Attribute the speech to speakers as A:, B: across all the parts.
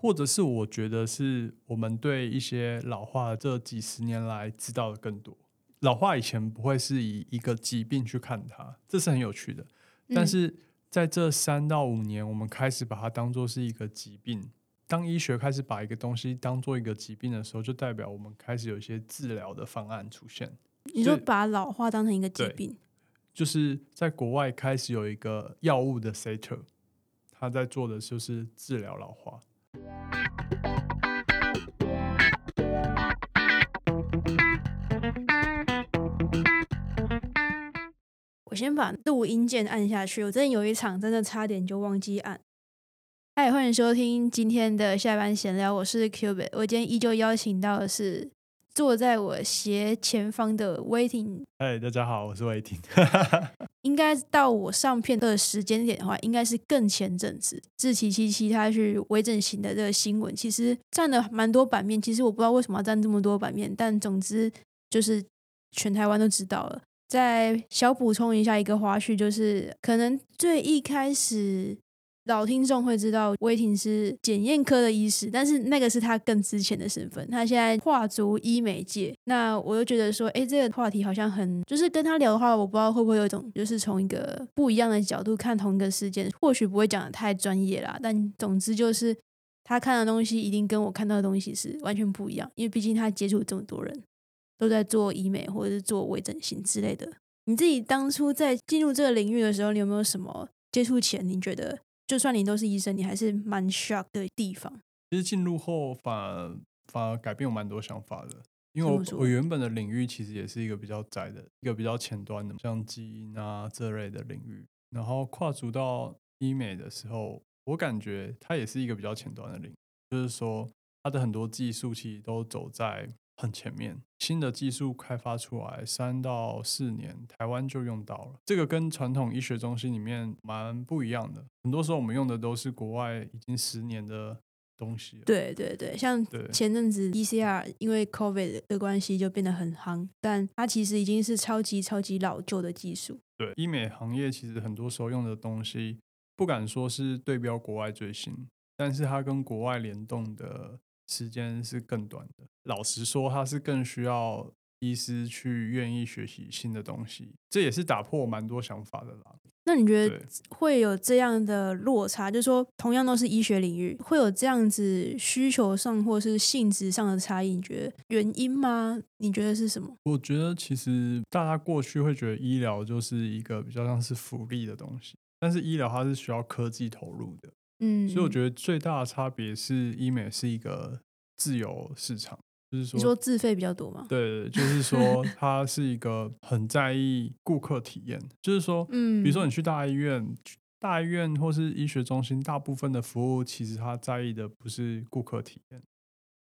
A: 或者是我觉得是我们对一些老化这几十年来知道的更多。老化以前不会是以一个疾病去看它，这是很有趣的。但是在这三到五年，我们开始把它当做是一个疾病。当医学开始把一个东西当做一个疾病的时候，就代表我们开始有一些治疗的方案出现。
B: 你说把老化当成一个疾病，
A: 就是在国外开始有一个药物的 set，他在做的就是治疗老化。
B: 我先把录音键按下去。我真的有一场真的差点就忘记按。嗨，欢迎收听今天的下班闲聊，我是 Cubit，我今天依旧邀请到的是坐在我斜前方的 Waiting。
A: 嗨，大家好，我是 Waiting。
B: 应该到我上片的时间点的话，应该是更前阵子，志奇七七他去微整形的这个新闻，其实占了蛮多版面。其实我不知道为什么要占这么多版面，但总之就是全台湾都知道了。再小补充一下一个花絮，就是可能最一开始老听众会知道威霆是检验科的医师，但是那个是他更之前的身份。他现在跨足医美界，那我就觉得说，哎，这个话题好像很，就是跟他聊的话，我不知道会不会有一种，就是从一个不一样的角度看同一个事件，或许不会讲的太专业啦，但总之就是他看的东西一定跟我看到的东西是完全不一样，因为毕竟他接触这么多人。都在做医美或者是做微整形之类的。你自己当初在进入这个领域的时候，你有没有什么接触前你觉得，就算你都是医生，你还是蛮 shock 的地方？
A: 其实进入后反而反而改变我蛮多想法的，因为我我原本的领域其实也是一个比较窄的一个比较前端的，像基因啊这类的领域。然后跨足到医美的时候，我感觉它也是一个比较前端的领域，就是说它的很多技术其实都走在。很前面，新的技术开发出来，三到四年，台湾就用到了。这个跟传统医学中心里面蛮不一样的。很多时候我们用的都是国外已经十年的东西。
B: 对对对，像前阵子 ECR 因为 COVID 的关系就变得很夯，但它其实已经是超级超级老旧的技术。
A: 对，医美行业其实很多时候用的东西，不敢说是对标国外最新，但是它跟国外联动的。时间是更短的。老实说，它是更需要医师去愿意学习新的东西，这也是打破蛮多想法的啦。
B: 那你觉得会有这样的落差？就是说，同样都是医学领域，会有这样子需求上或是性质上的差异？你觉得原因吗？你觉得是什么？
A: 我觉得其实大家过去会觉得医疗就是一个比较像是福利的东西，但是医疗它是需要科技投入的。嗯，所以我觉得最大的差别是医美是一个自由市场，就是说
B: 你说自费比较多吗？
A: 对，就是说 它是一个很在意顾客体验，就是说，嗯，比如说你去大医院、大医院或是医学中心，大部分的服务其实他在意的不是顾客体验，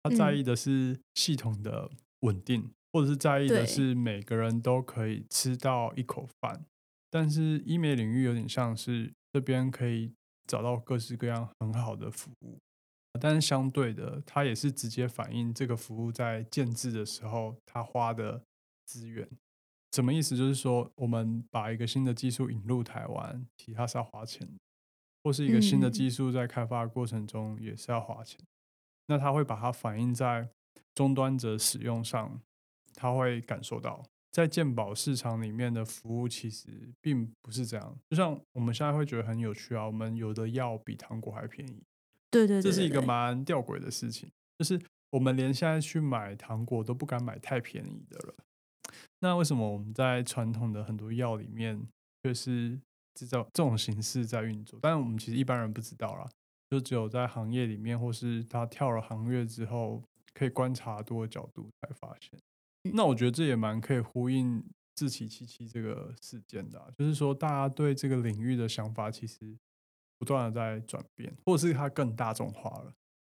A: 他在意的是系统的稳定，或者是在意的是每个人都可以吃到一口饭。但是医美领域有点像是这边可以。找到各式各样很好的服务，但是相对的，它也是直接反映这个服务在建制的时候，它花的资源。什么意思？就是说，我们把一个新的技术引入台湾，其他是要花钱，或是一个新的技术在开发过程中也是要花钱。那它会把它反映在终端者使用上，他会感受到。在健保市场里面的服务其实并不是这样，就像我们现在会觉得很有趣啊，我们有的药比糖果还便宜，
B: 对对，
A: 这是一个蛮吊诡的事情，就是我们连现在去买糖果都不敢买太便宜的了。那为什么我们在传统的很多药里面却是制造这种形式在运作？但是我们其实一般人不知道啦，就只有在行业里面或是他跳了行业之后，可以观察多个角度才发现。那我觉得这也蛮可以呼应自欺欺欺这个事件的，就是说大家对这个领域的想法其实不断的在转变，或者是它更大众化了。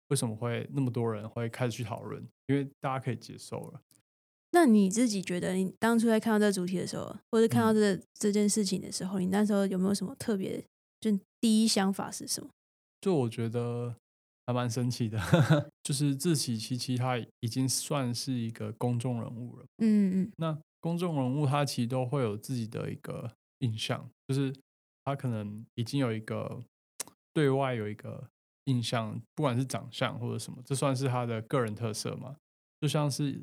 A: 为什么会那么多人会开始去讨论？因为大家可以接受了。
B: 那你自己觉得，你当初在看到这个主题的时候，或者看到这这件事情的时候，你那时候有没有什么特别？就第一想法是什么？
A: 就我觉得。还蛮神奇的，就是自喜七七，他已经算是一个公众人物了。嗯嗯，那公众人物他其实都会有自己的一个印象，就是他可能已经有一个对外有一个印象，不管是长相或者什么，这算是他的个人特色嘛？就像是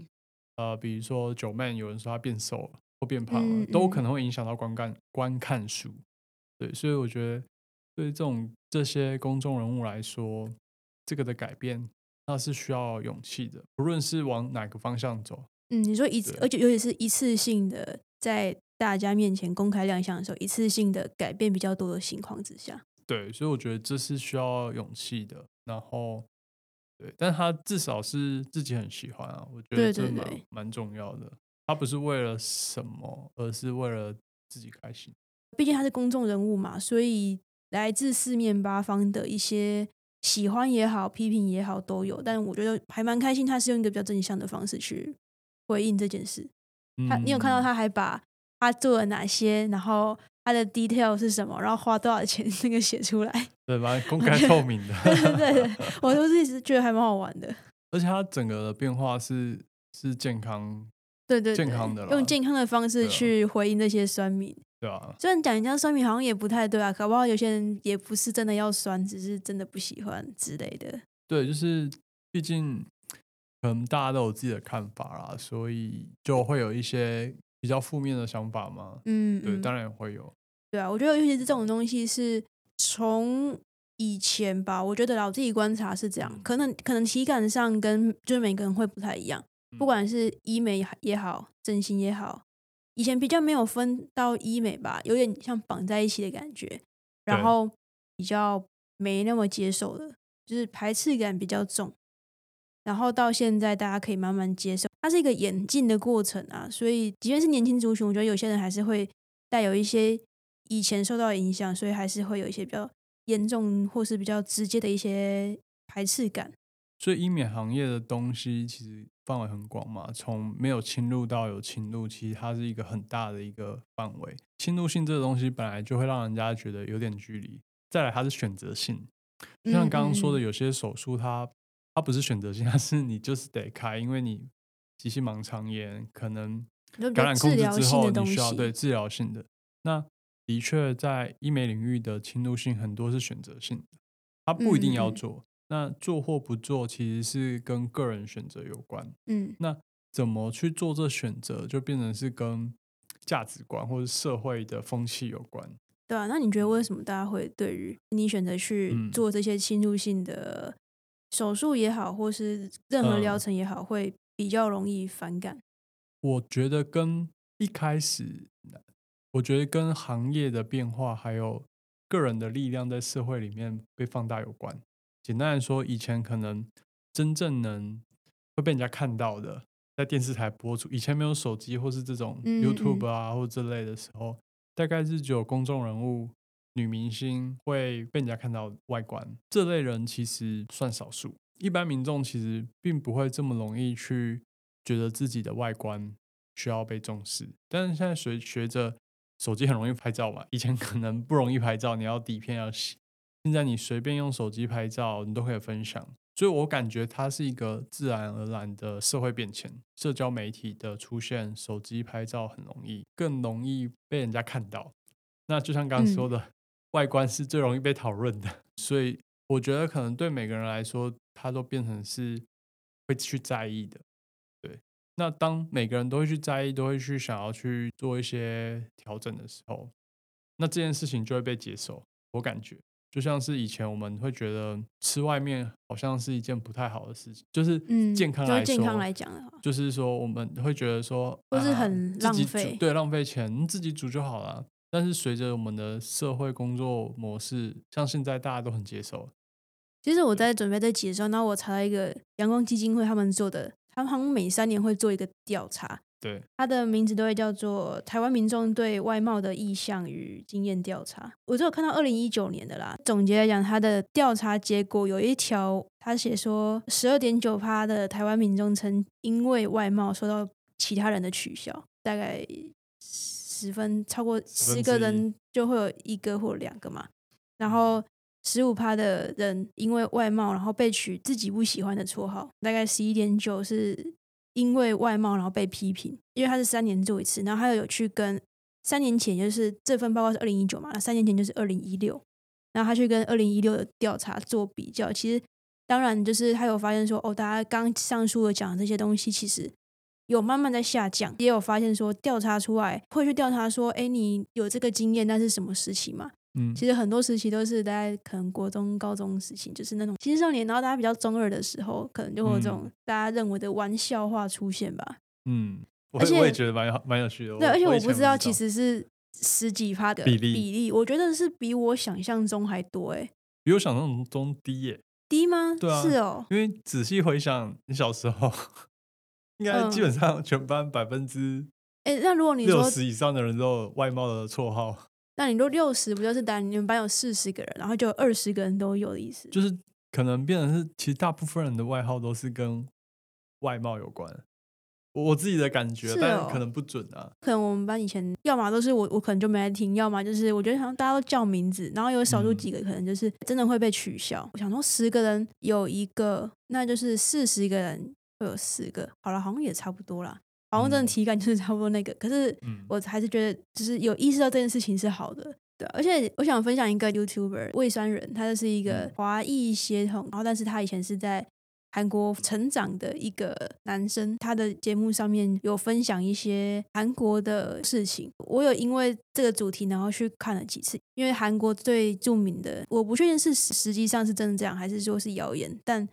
A: 呃，比如说九妹，有人说他变瘦了或变胖了，都可能会影响到观看观看数。对，所以我觉得对这种这些公众人物来说，这个的改变那是需要勇气的，不论是往哪个方向走。
B: 嗯，你说一次，而且尤其是一次性的在大家面前公开亮相的时候，一次性的改变比较多的情况之下，
A: 对，所以我觉得这是需要勇气的。然后，对，但他至少是自己很喜欢啊，我觉得这蛮蛮重要的。他不是为了什么，而是为了自己开心。
B: 毕竟他是公众人物嘛，所以来自四面八方的一些喜欢也好、批评也好都有。但我觉得还蛮开心，他是用一个比较正向的方式去。回应这件事，他你有看到他还把他做了哪些，然后他的 detail 是什么，然后花多少钱那个写出来，
A: 对蛮？公开透明的，
B: 对对，我都是一直觉得还蛮好玩的。
A: 而且他整个的变化是是健康，
B: 对对
A: 健康的，
B: 用健康的方式去回应那些酸民，
A: 对啊。
B: 虽然讲人家酸民好像也不太对啊，搞不好有些人也不是真的要酸，只是真的不喜欢之类的。
A: 对，就是毕竟。可能大家都有自己的看法啦，所以就会有一些比较负面的想法嘛。嗯，对，当然会有。
B: 对啊，我觉得尤其是这种东西是从以前吧，我觉得我自己观察是这样，可能可能体感上跟就是每个人会不太一样，不管是医美也好，整形也好，以前比较没有分到医美吧，有点像绑在一起的感觉，然后比较没那么接受的，就是排斥感比较重。然后到现在，大家可以慢慢接受，它是一个演进的过程啊。所以，即便是年轻族群，我觉得有些人还是会带有一些以前受到影响，所以还是会有一些比较严重或是比较直接的一些排斥感。
A: 所以，医美行业的东西其实范围很广嘛，从没有侵入到有侵入，其实它是一个很大的一个范围。侵入性这个东西本来就会让人家觉得有点距离。再来，它是选择性，就像刚刚说的，有些手术它。它不是选择性，它是你就是得开，因为你急性盲肠炎可能感染控制之后，你需要对治疗性的。那的确在医美领域的侵入性很多是选择性的，它不一定要做。那做或不做其实是跟个人选择有关。嗯，那怎么去做这选择，就变成是跟价值观或者社会的风气有关。
B: 对啊，那你觉得为什么大家会对于你选择去做这些侵入性的？手术也好，或是任何疗程也好，会比较容易反感。
A: 我觉得跟一开始，我觉得跟行业的变化，还有个人的力量在社会里面被放大有关。简单来说，以前可能真正能会被人家看到的，在电视台播出，以前没有手机或是这种 YouTube 啊或这类的时候，大概是只有公众人物。女明星会被人家看到外观，这类人其实算少数。一般民众其实并不会这么容易去觉得自己的外观需要被重视。但是现在随学着手机很容易拍照嘛，以前可能不容易拍照，你要底片要洗。现在你随便用手机拍照，你都可以分享。所以我感觉它是一个自然而然的社会变迁。社交媒体的出现，手机拍照很容易，更容易被人家看到。那就像刚刚说的。外观是最容易被讨论的，所以我觉得可能对每个人来说，它都变成是会去在意的。对，那当每个人都会去在意，都会去想要去做一些调整的时候，那这件事情就会被接受。我感觉就像是以前我们会觉得吃外面好像是一件不太好的事情，就是健康来说，
B: 健康来讲的话，
A: 就是说我们会觉得说，
B: 不是很浪费，
A: 对，浪费钱，自己煮就好了。但是随着我们的社会工作模式，像现在大家都很接受。
B: 其实我在准备这集的时候，那我查到一个阳光基金会他们做的，他们好像每三年会做一个调查。
A: 对，
B: 它的名字都会叫做《台湾民众对外貌的意向与经验调查》。我只有看到二零一九年的啦。总结来讲，它的调查结果有一条，他写说，十二点九趴的台湾民众曾因为外貌受到其他人的取笑，大概。十分超过十个人就会有一个或两个嘛，然后十五趴的人因为外貌然后被取自己不喜欢的绰号，大概十一点九是因为外貌然后被批评，因为他是三年做一次，然后他有有去跟三年前就是这份报告是二零一九嘛，那三年前就是二零一六，然后他去跟二零一六的调查做比较，其实当然就是他有发现说，哦，大家刚上述的讲的这些东西，其实有慢慢在下降，也有发现说调查出来会去调查说，哎，你有这个经验，那是什么时期嘛？嗯，其实很多时期都是在可能国中、高中时期，就是那种青少年，然后大家比较中二的时候，可能就会有这种大家认为的玩笑话出现吧。
A: 嗯，而且我也觉得蛮蛮有趣的。
B: 对，而且我
A: 不
B: 知道其实是。十几趴的比例，比例，我觉得是比我想象中还多哎，
A: 比我想象中低耶，
B: 低吗？
A: 对啊，
B: 是哦，
A: 因为仔细回想，你小时候应该基本上全班百分之
B: 哎，那如果你
A: 六十以上的人都有外貌的绰号，
B: 那你都六十不就是单你们班有四十个人，然后就二十个人都有的意思？
A: 就是可能变成是，其实大部分人的外号都是跟外貌有关。我自己的感觉，但可能不准啊。
B: 可能我们班以前，要么都是我，我可能就没来听；要么就是我觉得好像大家都叫名字，然后有少数几个可能就是真的会被取消。我想说，十个人有一个，那就是四十个人会有四个。好了，好像也差不多啦，好像真的体感就是差不多那个。可是我还是觉得，就是有意识到这件事情是好的，对。而且我想分享一个 YouTuber 魏酸人，他就是一个华裔血统，然后但是他以前是在。韩国成长的一个男生，他的节目上面有分享一些韩国的事情。我有因为这个主题，然后去看了几次。因为韩国最著名的，我不确定是实际上是真的这样，还是说是谣言，但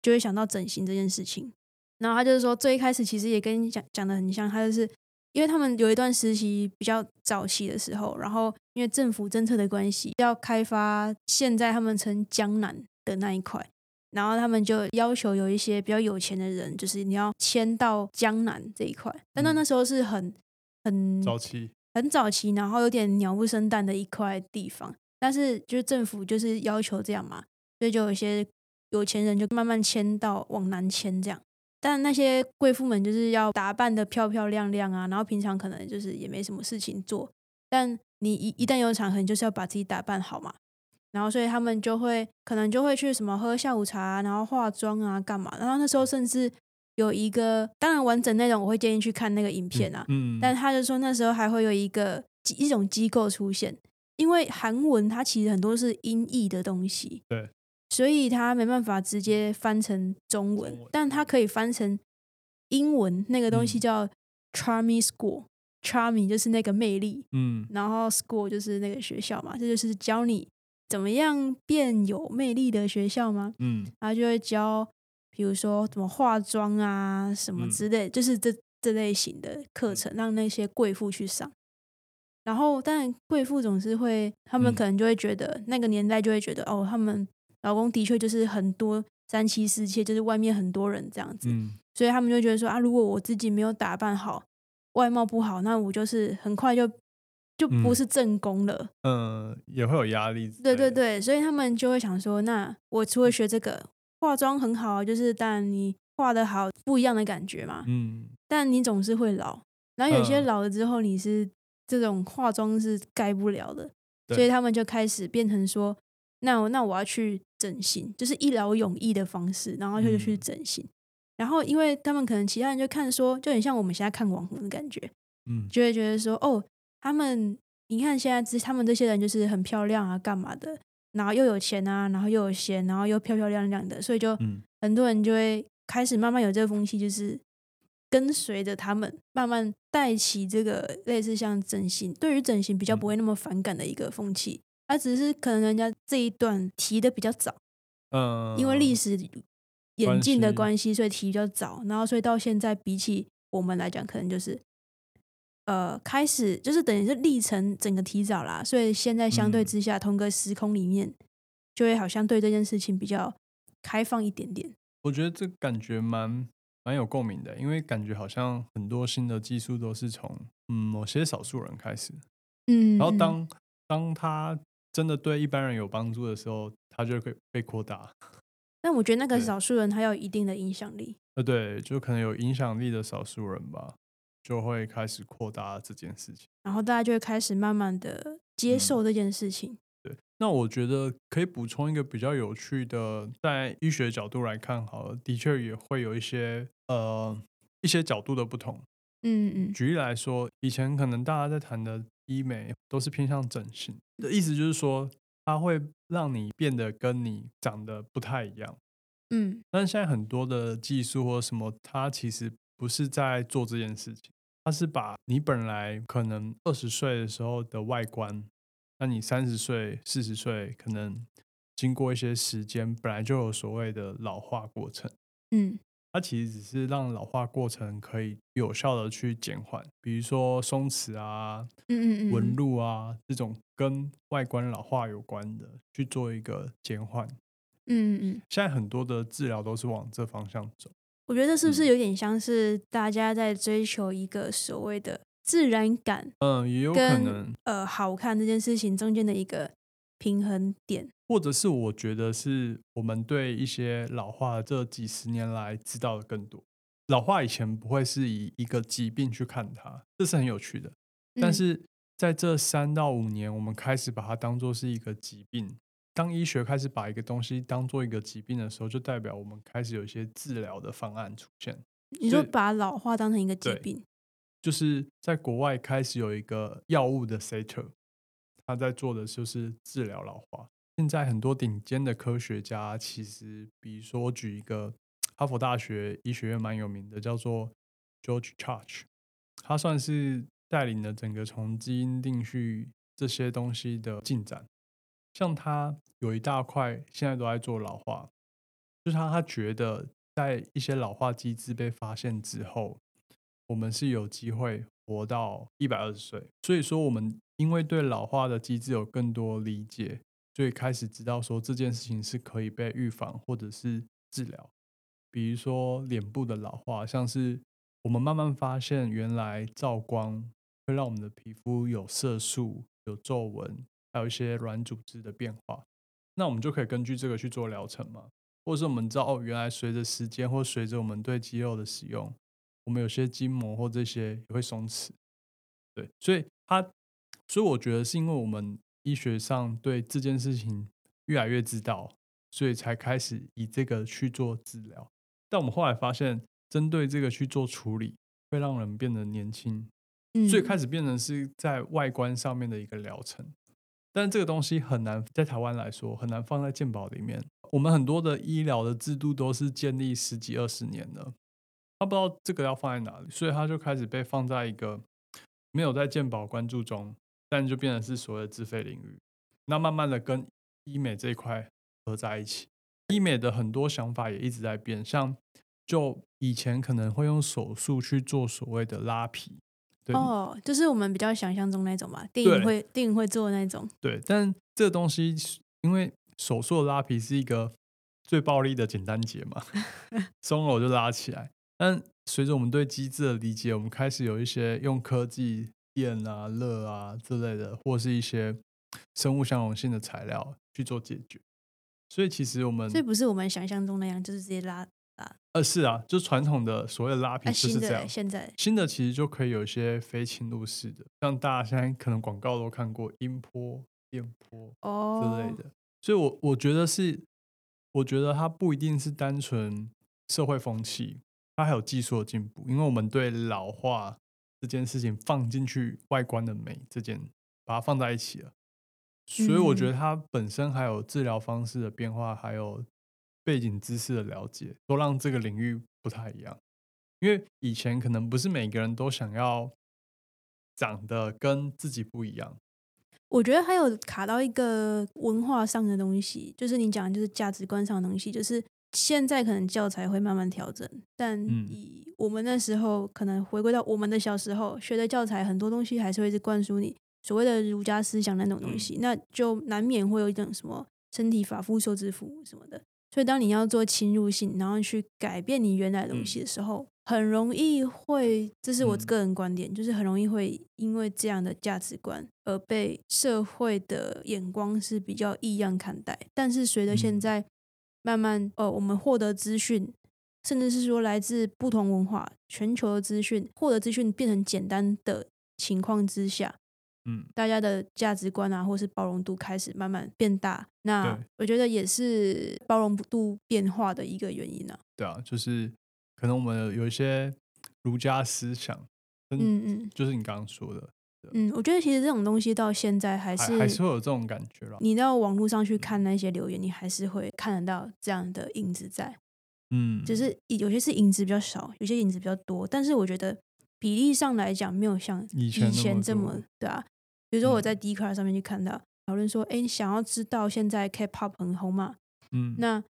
B: 就会想到整形这件事情。然后他就是说，最一开始其实也跟你讲讲的很像，他就是因为他们有一段实习比较早期的时候，然后因为政府政策的关系，要开发现在他们称江南的那一块。然后他们就要求有一些比较有钱的人，就是你要迁到江南这一块。但那那时候是很很
A: 早期，
B: 很早期，然后有点鸟不生蛋的一块地方。但是就是政府就是要求这样嘛，所以就有一些有钱人就慢慢迁到往南迁这样。但那些贵妇们就是要打扮的漂漂亮亮啊，然后平常可能就是也没什么事情做。但你一一旦有场合，你就是要把自己打扮好嘛。然后，所以他们就会可能就会去什么喝下午茶，然后化妆啊，干嘛？然后那时候甚至有一个，当然完整内容我会建议去看那个影片啊。嗯。但他就说那时候还会有一个一种机构出现，因为韩文它其实很多是音译的东西，
A: 对，
B: 所以它没办法直接翻成中文，但它可以翻成英文。那个东西叫 Charming School，Charming 就是那个魅力，嗯，然后 School 就是那个学校嘛，这就是教你。怎么样变有魅力的学校吗？嗯，然后就会教，比如说怎么化妆啊，什么之类，就是这这类型的课程，让那些贵妇去上。然后，但贵妇总是会，他们可能就会觉得，那个年代就会觉得，哦，他们老公的确就是很多三妻四妾，就是外面很多人这样子。嗯，所以他们就觉得说，啊，如果我自己没有打扮好，外貌不好，那我就是很快就。就不是正宫了，
A: 嗯，也会有压力。
B: 对对对，所以他们就会想说，那我除了学这个化妆很好，就是但你化的好，不一样的感觉嘛。嗯，但你总是会老，然后有些老了之后，你是这种化妆是盖不了的，所以他们就开始变成说，那那我要去整形，就是一劳永逸的方式，然后就去整形。然后因为他们可能其他人就看说，就很像我们现在看网红的感觉，嗯，就会觉得说，哦。他们，你看现在这他们这些人就是很漂亮啊，干嘛的？然后又有钱啊，然后又有闲，然后又漂漂亮亮的，所以就很多人就会开始慢慢有这个风气，就是跟随着他们，慢慢带起这个类似像整形，对于整形比较不会那么反感的一个风气。他只是可能人家这一段提的比较早，嗯，因为历史演进的关系，所以提比较早，然后所以到现在比起我们来讲，可能就是。呃，开始就是等于是历程整个提早啦，所以现在相对之下，同个时空里面，就会好像对这件事情比较开放一点点。
A: 我觉得这感觉蛮蛮有共鸣的，因为感觉好像很多新的技术都是从嗯某些少数人开始，嗯，然后当当他真的对一般人有帮助的时候，他就会被扩大。
B: 但我觉得那个少数人他有一定的影响力。
A: 呃，对，就可能有影响力的少数人吧。就会开始扩大这件事情，
B: 然后大家就会开始慢慢的接受这件事情。
A: 对，那我觉得可以补充一个比较有趣的，在医学角度来看，好了，的确也会有一些呃一些角度的不同。嗯嗯。举例来说，以前可能大家在谈的医美都是偏向整形的意思，就是说它会让你变得跟你长得不太一样。
B: 嗯，
A: 但是现在很多的技术或什么，它其实不是在做这件事情，它是把你本来可能二十岁的时候的外观，那你三十岁、四十岁可能经过一些时间，本来就有所谓的老化过程。
B: 嗯。
A: 它其实只是让老化过程可以有效的去减缓，比如说松弛啊、
B: 嗯嗯嗯
A: 纹路啊这种跟外观老化有关的，去做一个减缓。
B: 嗯嗯嗯。
A: 现在很多的治疗都是往这方向走。
B: 我觉得是不是有点像是大家在追求一个所谓的自然感？
A: 嗯，也有可能。
B: 呃，好看这件事情中间的一个平衡点。
A: 或者是我觉得是我们对一些老化这几十年来知道的更多。老化以前不会是以一个疾病去看它，这是很有趣的。但是在这三到五年，我们开始把它当做是一个疾病。当医学开始把一个东西当做一个疾病的时候，就代表我们开始有一些治疗的方案出现。
B: 你说把老化当成一个疾病，
A: 就是在国外开始有一个药物的 c e t r 他在做的就是治疗老化。现在很多顶尖的科学家，其实比如说举一个哈佛大学医学院蛮有名的，叫做 George Church，他算是带领了整个从基因定序这些东西的进展。像他有一大块现在都在做老化，就是他他觉得在一些老化机制被发现之后，我们是有机会活到一百二十岁。所以说，我们因为对老化的机制有更多理解。所以开始知道说这件事情是可以被预防或者是治疗，比如说脸部的老化，像是我们慢慢发现原来照光会让我们的皮肤有色素、有皱纹，还有一些软组织的变化，那我们就可以根据这个去做疗程嘛，或者是我们知道哦，原来随着时间或随着我们对肌肉的使用，我们有些筋膜或这些也会松弛，对，所以它，所以我觉得是因为我们。医学上对这件事情越来越知道，所以才开始以这个去做治疗。但我们后来发现，针对这个去做处理，会让人变得年轻，所以开始变成是在外观上面的一个疗程。但这个东西很难在台湾来说，很难放在健保里面。我们很多的医疗的制度都是建立十几二十年了，他不知道这个要放在哪里，所以他就开始被放在一个没有在健保关注中。但就变成是所谓的自费领域，那慢慢的跟医美这一块合在一起，医美的很多想法也一直在变，像就以前可能会用手术去做所谓的拉皮，
B: 哦，就是我们比较想象中那种吧，电影会电影会做那种，
A: 对，但这个东西因为手术的拉皮是一个最暴力的简单节嘛，松了我就拉起来，但随着我们对机制的理解，我们开始有一些用科技。电啊、热啊之类的，或是一些生物相容性的材料去做解决。所以其实我们，
B: 所以不是我们想象中那样，就是直接拉拉。
A: 呃，是啊，就传统的所谓的拉皮就是这样。
B: 现在
A: 新的其实就可以有一些非侵入式的，像大家现在可能广告都看过音波、电波哦之类的。所以，我我觉得是，我觉得它不一定是单纯社会风气，它还有技术的进步，因为我们对老化。这件事情放进去，外观的美这件把它放在一起了，所以我觉得它本身还有治疗方式的变化，还有背景知识的了解，都让这个领域不太一样。因为以前可能不是每个人都想要长得跟自己不一样。
B: 我觉得还有卡到一个文化上的东西，就是你讲的就是价值观上的东西，就是。现在可能教材会慢慢调整，但以我们那时候可能回归到我们的小时候学的教材，很多东西还是会是灌输你所谓的儒家思想那种东西，那就难免会有一种什么身体发肤受之父什么的。所以当你要做侵入性，然后去改变你原来的东西的时候，很容易会，这是我个人观点，就是很容易会因为这样的价值观而被社会的眼光是比较异样看待。但是随着现在。慢慢，呃，我们获得资讯，甚至是说来自不同文化、全球的资讯，获得资讯变成简单的情况之下，
A: 嗯，
B: 大家的价值观啊，或是包容度开始慢慢变大。那我觉得也是包容度变化的一个原因呢。
A: 对啊，就是可能我们有一些儒家思想，
B: 嗯嗯，
A: 就是你刚刚说的，
B: 嗯，我觉得其实这种东西到现在
A: 还
B: 是
A: 还是会有这种感觉了。
B: 你到网络上去看那些留言，你还是会看得到这样的影子在。
A: 嗯，
B: 只是有些是影子比较少，有些影子比较多，但是我觉得比例上来讲，没有像以前这么对啊。比如说我在 d c a r 上面去看到讨论说，哎，你想要知道现在 K-pop 很红嘛？
A: 嗯，
B: 那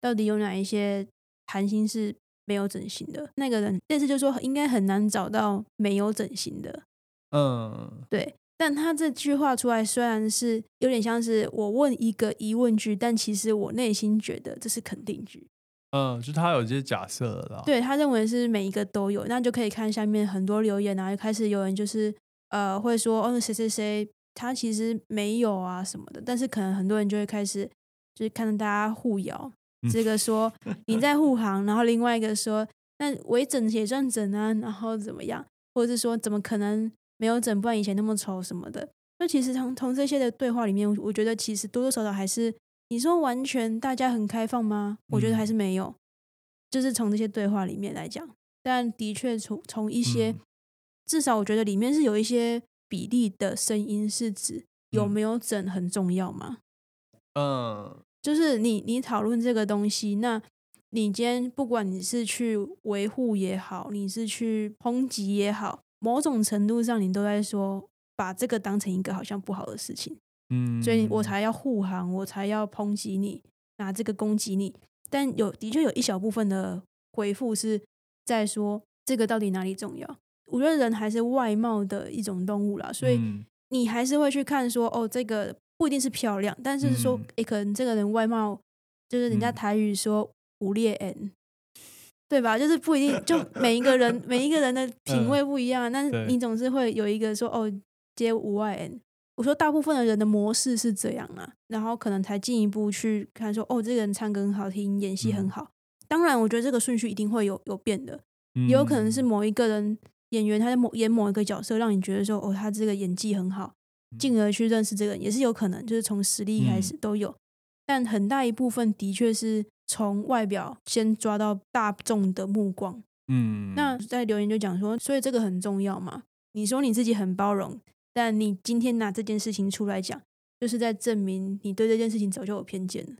B: 到底有哪一些韩星是没有整形的？那个人，但是就说应该很难找到没有整形的。
A: 嗯，
B: 对。但他这句话出来，虽然是有点像是我问一个疑问句，但其实我内心觉得这是肯定句。
A: 嗯，就他有这些假设了。
B: 对他认为是每一个都有，那就可以看下面很多留言啊，就开始有人就是呃会说哦谁谁谁他其实没有啊什么的，但是可能很多人就会开始就是看到大家互咬，这个说 你在护航，然后另外一个说那微整也算整啊，然后怎么样，或者是说怎么可能没有整，不然以前那么丑什么的。那其实从从这些的对话里面，我觉得其实多多少少还是。你说完全大家很开放吗？我觉得还是没有，就是从这些对话里面来讲，但的确从从一些，至少我觉得里面是有一些比例的声音是指有没有整很重要吗？
A: 嗯，
B: 就是你你讨论这个东西，那你今天不管你是去维护也好，你是去抨击也好，某种程度上你都在说把这个当成一个好像不好的事情。
A: 嗯，
B: 所以我才要护航，我才要抨击你，拿这个攻击你。但有的确有一小部分的回复是在说这个到底哪里重要？我觉得人还是外貌的一种动物啦，所以你还是会去看说哦，这个不一定是漂亮，但是说诶，可能这个人外貌就是人家台语说无劣 n，对吧？就是不一定，就 每一个人每一个人的品味不一样，但是你总是会有一个说哦，接无外 n。我说大部分的人的模式是这样啊，然后可能才进一步去看说，哦，这个人唱歌很好听，演戏很好。当然，我觉得这个顺序一定会有有变的，也有可能是某一个人演员他在某演某一个角色，让你觉得说，哦，他这个演技很好，进而去认识这个人，也是有可能，就是从实力开始都有。但很大一部分的确是从外表先抓到大众的目光。
A: 嗯，
B: 那在留言就讲说，所以这个很重要嘛？你说你自己很包容。但你今天拿这件事情出来讲，就是在证明你对这件事情早就有偏见了。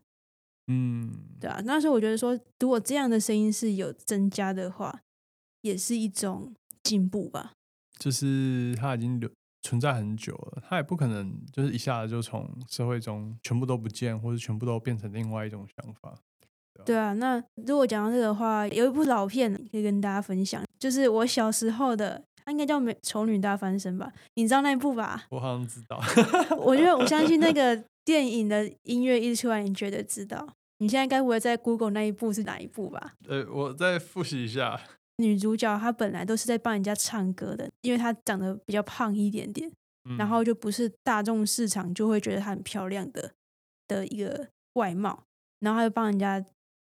A: 嗯，
B: 对啊。那时候我觉得说，如果这样的声音是有增加的话，也是一种进步吧。
A: 就是他已经留存在很久了，他也不可能就是一下子就从社会中全部都不见，或者全部都变成另外一种想法。
B: 对啊。那如果讲到这个话，有一部老片可以跟大家分享，就是我小时候的。它应该叫《美丑女大翻身》吧？你知道那部吧？
A: 我好像知道。
B: 我觉得我相信那 个电影的音乐一出来，你绝对知道。你现在该不会在 Google 那一部是哪一部吧？
A: 呃，我再复习一下。
B: 女主角她本来都是在帮人家唱歌的，因为她长得比较胖一点点，然后就不是大众市场就会觉得她很漂亮的的一个外貌，然后她就帮人家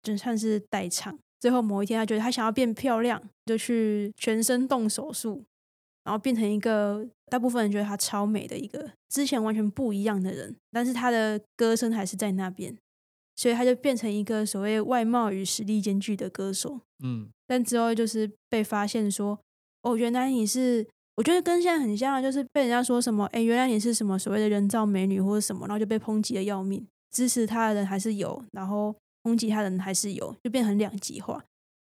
B: 就算是代唱。最后某一天，他觉得他想要变漂亮，就去全身动手术，然后变成一个大部分人觉得她超美的一个之前完全不一样的人。但是她的歌声还是在那边，所以他就变成一个所谓外貌与实力兼具的歌手。
A: 嗯，
B: 但之后就是被发现说，哦，原来你是，我觉得跟现在很像，就是被人家说什么，哎，原来你是什么所谓的人造美女或者什么，然后就被抨击的要命。支持他的人还是有，然后。攻击他的人还是有，就变成两极化。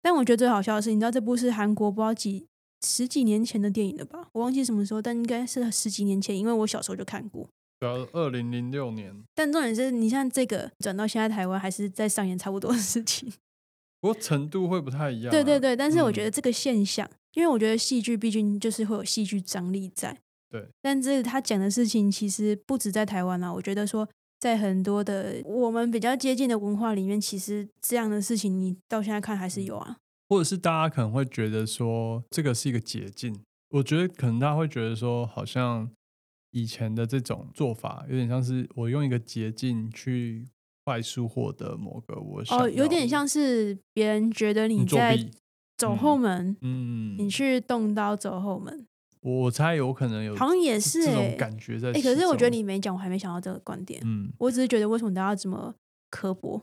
B: 但我觉得最好笑的是，你知道这部是韩国不知道几十几年前的电影了吧？我忘记什么时候，但应该是十几年前，因为我小时候就看过。
A: 对啊，二零零六年。
B: 但重点是你像这个转到现在台湾，还是在上演差不多的事情。
A: 不过程度会不太一样。
B: 对对对，但是我觉得这个现象，因为我觉得戏剧毕竟就是会有戏剧张力在。
A: 对。
B: 但是他讲的事情其实不止在台湾啊，我觉得说。在很多的我们比较接近的文化里面，其实这样的事情你到现在看还是有啊。
A: 或者是大家可能会觉得说这个是一个捷径，我觉得可能大家会觉得说，好像以前的这种做法有点像是我用一个捷径去快速获得某个我
B: 哦，有点像是别人觉得你在走后门，
A: 嗯，
B: 你去动刀走后门。
A: 我猜有可能有，
B: 好像也是
A: 这种感觉在。哎，
B: 可是我觉得你没讲，我还没想到这个观点。
A: 嗯，
B: 我只是觉得为什么大家这么刻薄？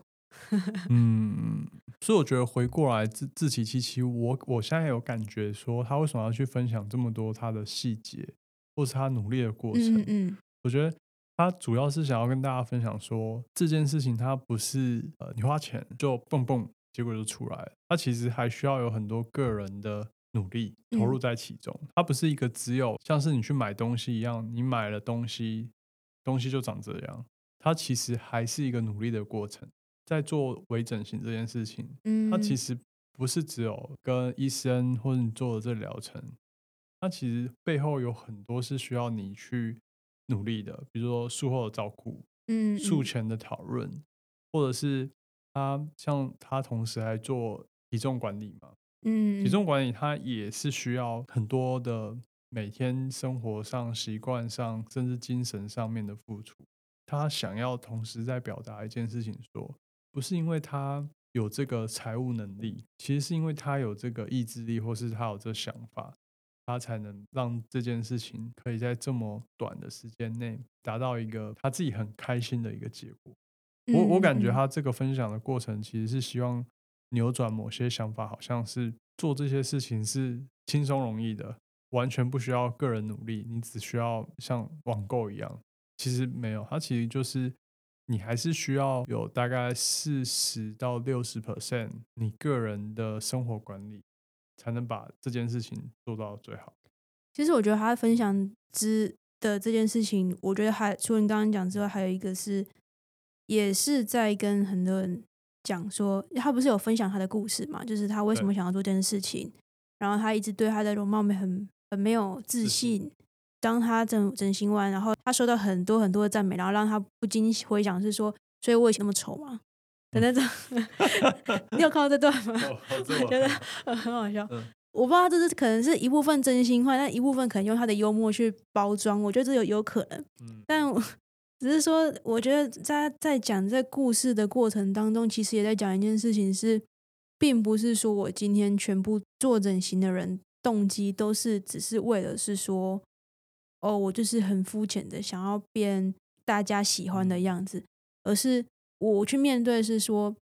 A: 嗯，所以我觉得回过来自自欺欺欺，我我现在有感觉说他为什么要去分享这么多他的细节？或是他努力的过程。嗯，我觉得他主要是想要跟大家分享说，这件事情他不是呃你花钱就蹦蹦结果就出来了，它其实还需要有很多个人的努力投入在其中。它不是一个只有像是你去买东西一样，你买了东西，东西就长这样。它其实还是一个努力的过程。在做微整形这件事情，嗯，它其实不是只有跟医生或者你做的这疗程，它其实背后有很多是需要你去努力的，比如说术后的照顾，嗯，术前的讨论，或者是他像他同时还做体重管理嘛，嗯，体重管理它也是需要很多的每天生活上习惯上，甚至精神上面的付出。他想要同时在表达一件事情，说。不是因为他有这个财务能力，其实是因为他有这个意志力，或是他有这想法，他才能让这件事情可以在这么短的时间内达到一个他自己很开心的一个结果。我我感觉他这个分享的过程，其实是希望扭转某些想法，好像是做这些事情是轻松容易的，完全不需要个人努力，你只需要像网购一样。其实没有，它其实就是。你还是需要有大概四十到六十 percent 你个人的生活管理，才能把这件事情做到最好。
B: 其实我觉得他分享之的这件事情，我觉得还除了你刚刚讲之外，还有一个是，也是在跟很多人讲说，他不是有分享他的故事嘛？就是他为什么想要做这件事情，然后他一直对他的容貌没很很没有自信。当他整整形完，然后他收到很多很多的赞美，然后让他不禁回想是说，所以我以前那么丑吗？的那种。你有看到这段吗？我 觉得 很好笑。我不知道这是可能是一部分真心话，但一部分可能用他的幽默去包装。我觉得这有有可能。但只是说，我觉得在在讲这故事的过程当中，其实也在讲一件事情，是并不是说我今天全部做整形的人动机都是只是为了是说。哦，我就是很肤浅的想要变大家喜欢的样子，而是我去面对是说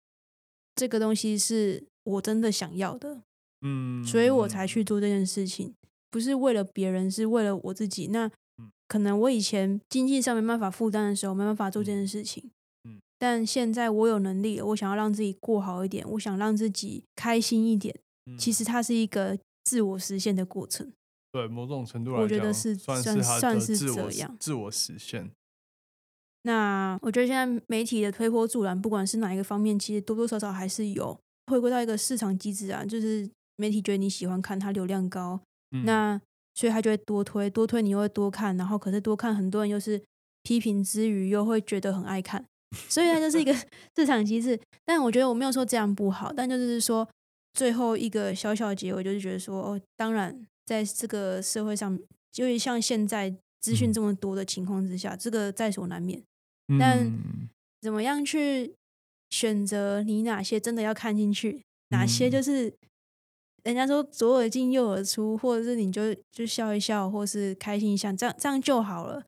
B: 这个东西是我真的想要的，嗯，所以我才去做这件事情，不是为了别人，是为了我自己。那可能我以前经济上没办法负担的时候，没办法做这件事情，嗯，但现在我有能力了，我想要让自己过好一点，我想让自己开心一点，其实它是一个自我实现的过程。
A: 对某种程度来讲，
B: 我觉得是
A: 算
B: 是算
A: 是
B: 这样
A: 自我实现。
B: 那我觉得现在媒体的推波助澜，不管是哪一个方面，其实多多少少还是有回归到一个市场机制啊，就是媒体觉得你喜欢看，它流量高，那所以他就会多推，多推你又会多看，然后可是多看很多人又是批评之余又会觉得很爱看，所以它就是一个市场机制。但我觉得我没有说这样不好，但就是说最后一个小小结尾就是觉得说，哦，当然。在这个社会上，就是像现在资讯这么多的情况之下，这个在所难免。但怎么样去选择你哪些真的要看进去，哪些就是人家说左耳进右耳出，或者是你就就笑一笑，或是开心一下，这样这样就好了。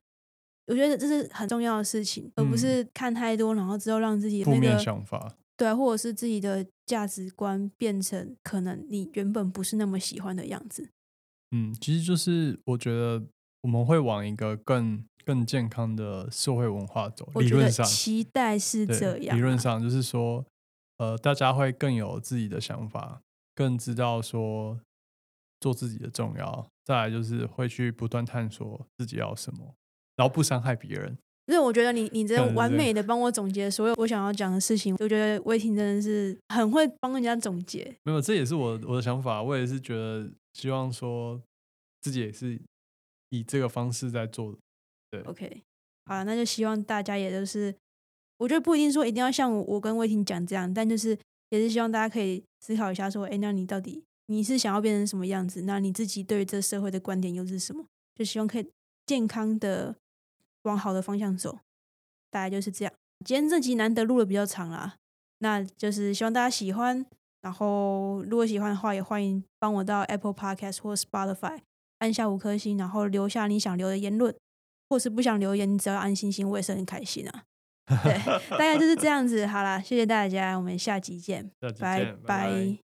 B: 我觉得这是很重要的事情，而不是看太多，然后之后让自己负
A: 面想法
B: 对，或者是自己的价值观变成可能你原本不是那么喜欢的样子。
A: 嗯，其实就是我觉得我们会往一个更更健康的社会文化走。理论上
B: 期待是这样。
A: 理论上就是说，呃，大家会更有自己的想法，更知道说做自己的重要。再来就是会去不断探索自己要什么，然后不伤害别人。
B: 因为我觉得你你这完美的帮我总结所有我想要讲的事情，我觉得魏婷真的是很会帮人家总结。
A: 没有，这也是我我的想法，我也是觉得。希望说自己也是以这个方式在做的，对。
B: OK，好，那就希望大家也都是，我觉得不一定说一定要像我跟魏婷讲这样，但就是也是希望大家可以思考一下，说，哎，那你到底你是想要变成什么样子？那你自己对于这社会的观点又是什么？就希望可以健康的往好的方向走，大概就是这样。今天这集难得录的比较长啦，那就是希望大家喜欢。然后，如果喜欢的话，也欢迎帮我到 Apple Podcast 或 Spotify 按下五颗星，然后留下你想留的言论，或是不想留言，你只要按星星，我也是很开心啊。对，大概就是这样子。好啦，谢谢大家，我们下集见，
A: 拜
B: 拜。拜。